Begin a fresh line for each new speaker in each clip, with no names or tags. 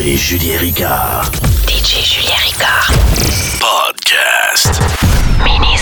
DJ Julien Ricard.
DJ Julien Ricard.
Podcast.
Mini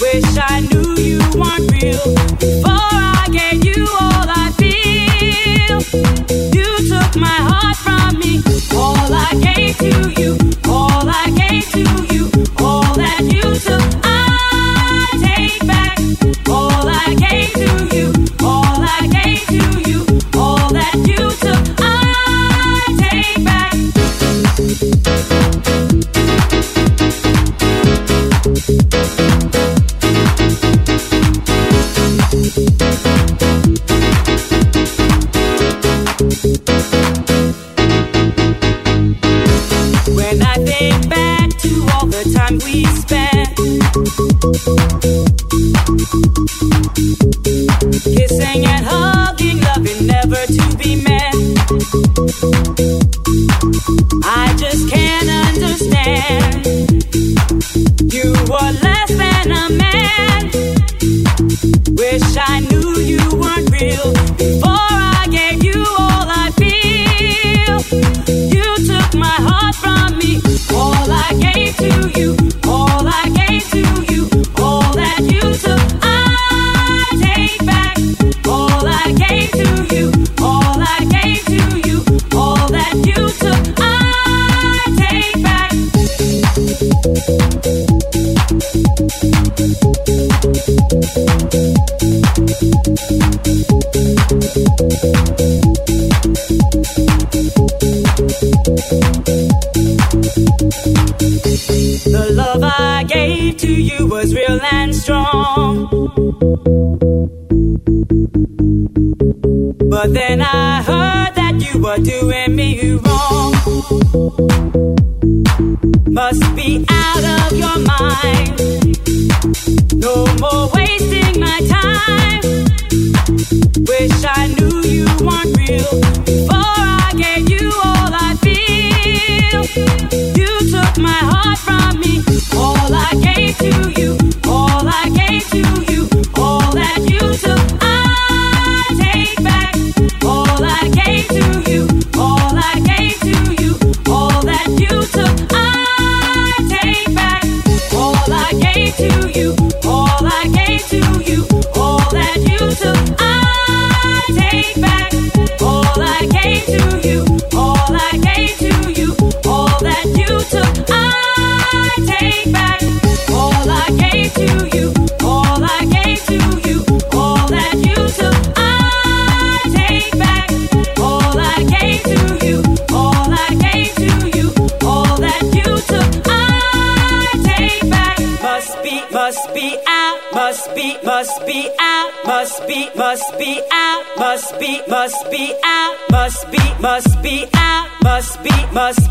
Wish I knew you weren't real before I But then I heard that you were doing me wrong. Must be out of your mind. No more wasting my time. Wish I knew you weren't real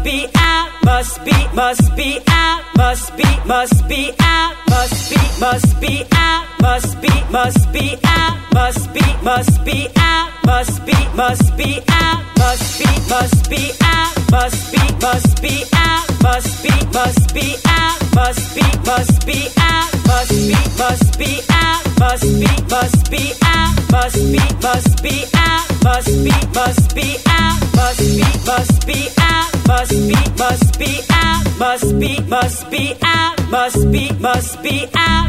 be out. Must be, must be out. Must be, must be out. Must be, must be out. Must be, must be out. Must be, must be out. Must be, must be out. Must be, must be out. Must be, must be out. Must be, must be out. Must be, must be out. Must be, must be out. Must be, must be out. Must be, must be out. Must be, must be out. Must be, must be out. Must be, must be out. Must be, must be out. Must be, must be out.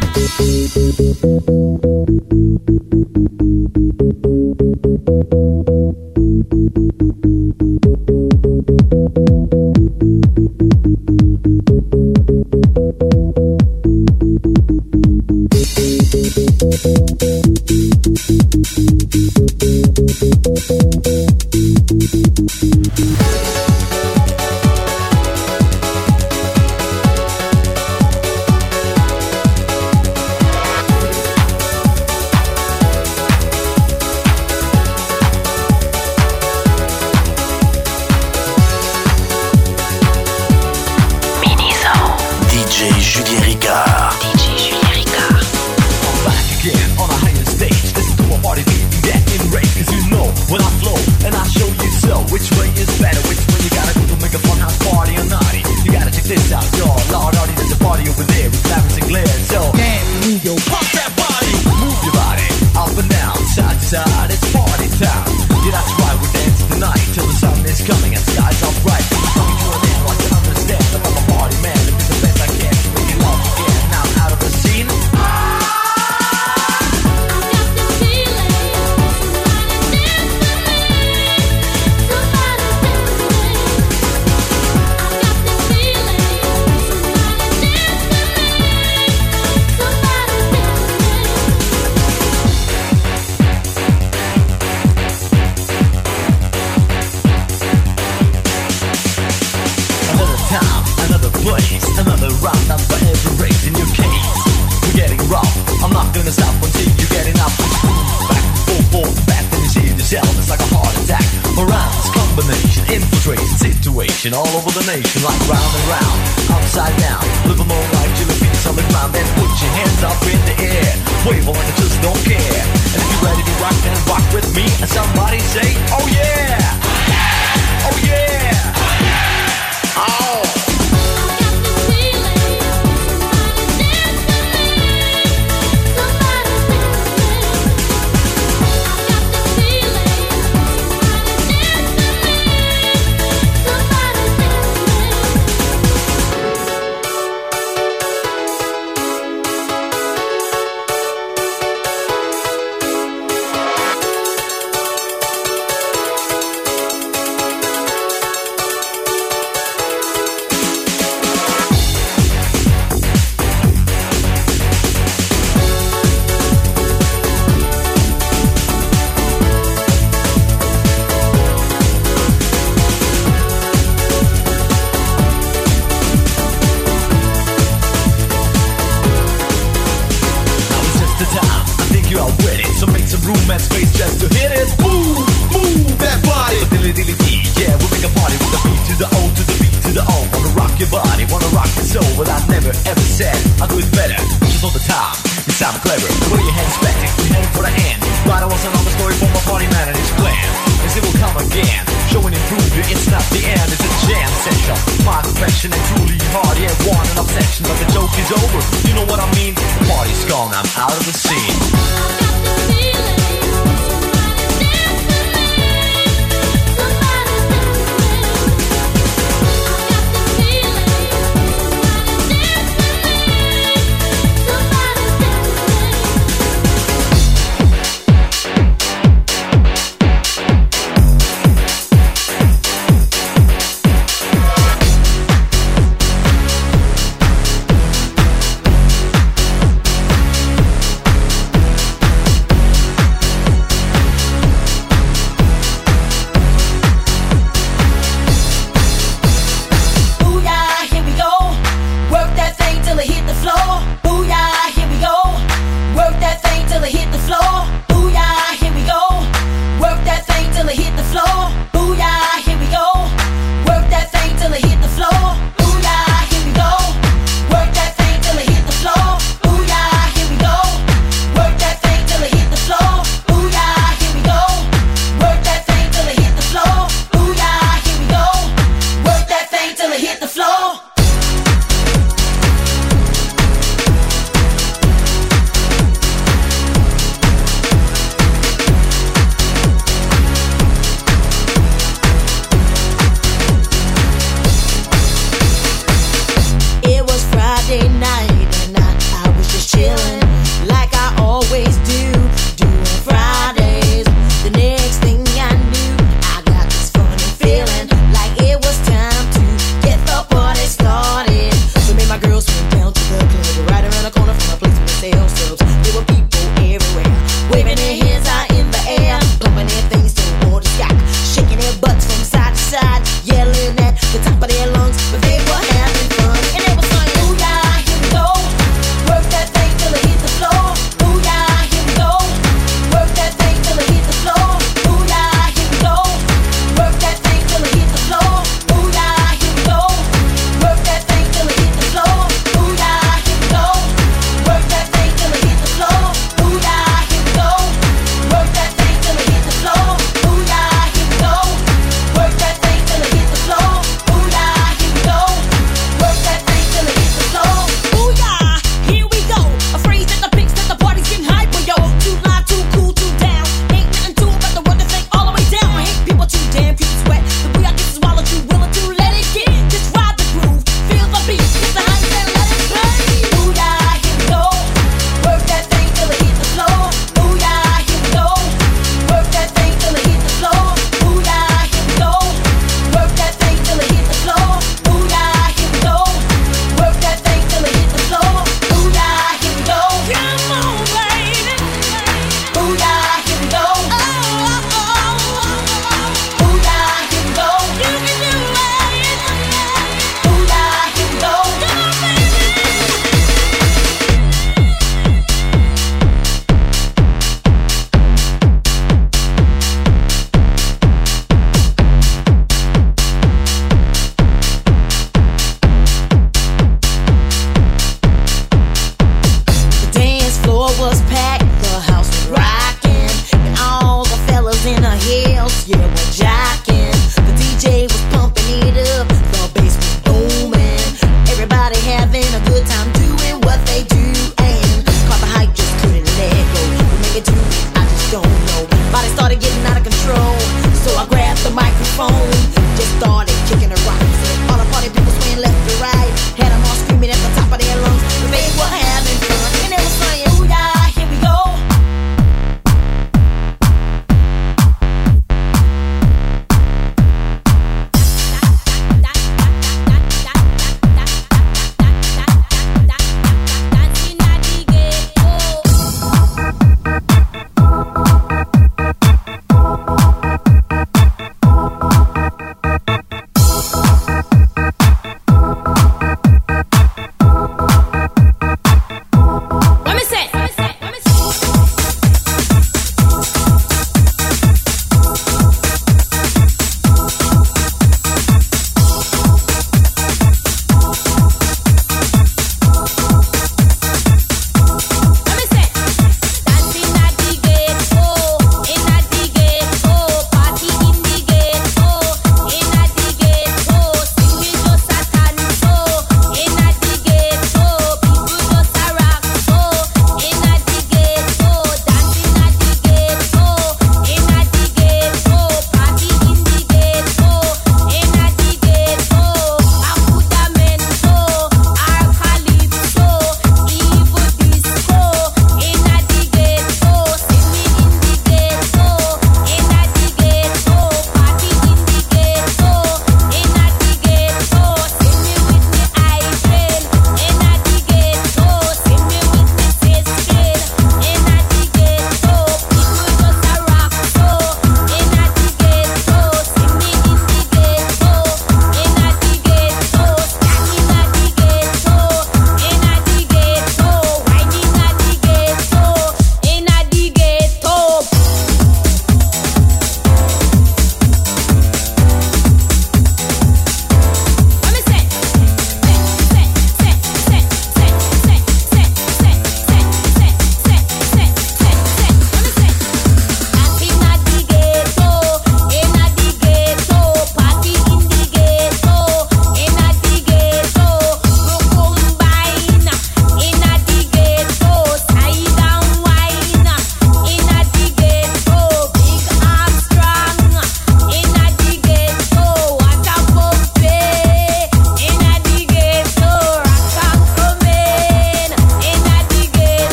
it's not the end, it's a jam session. My confession is truly hard, yeah, want an obsession. But the joke is over, you know what I mean? Party's gone, I'm out of the scene.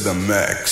The
max?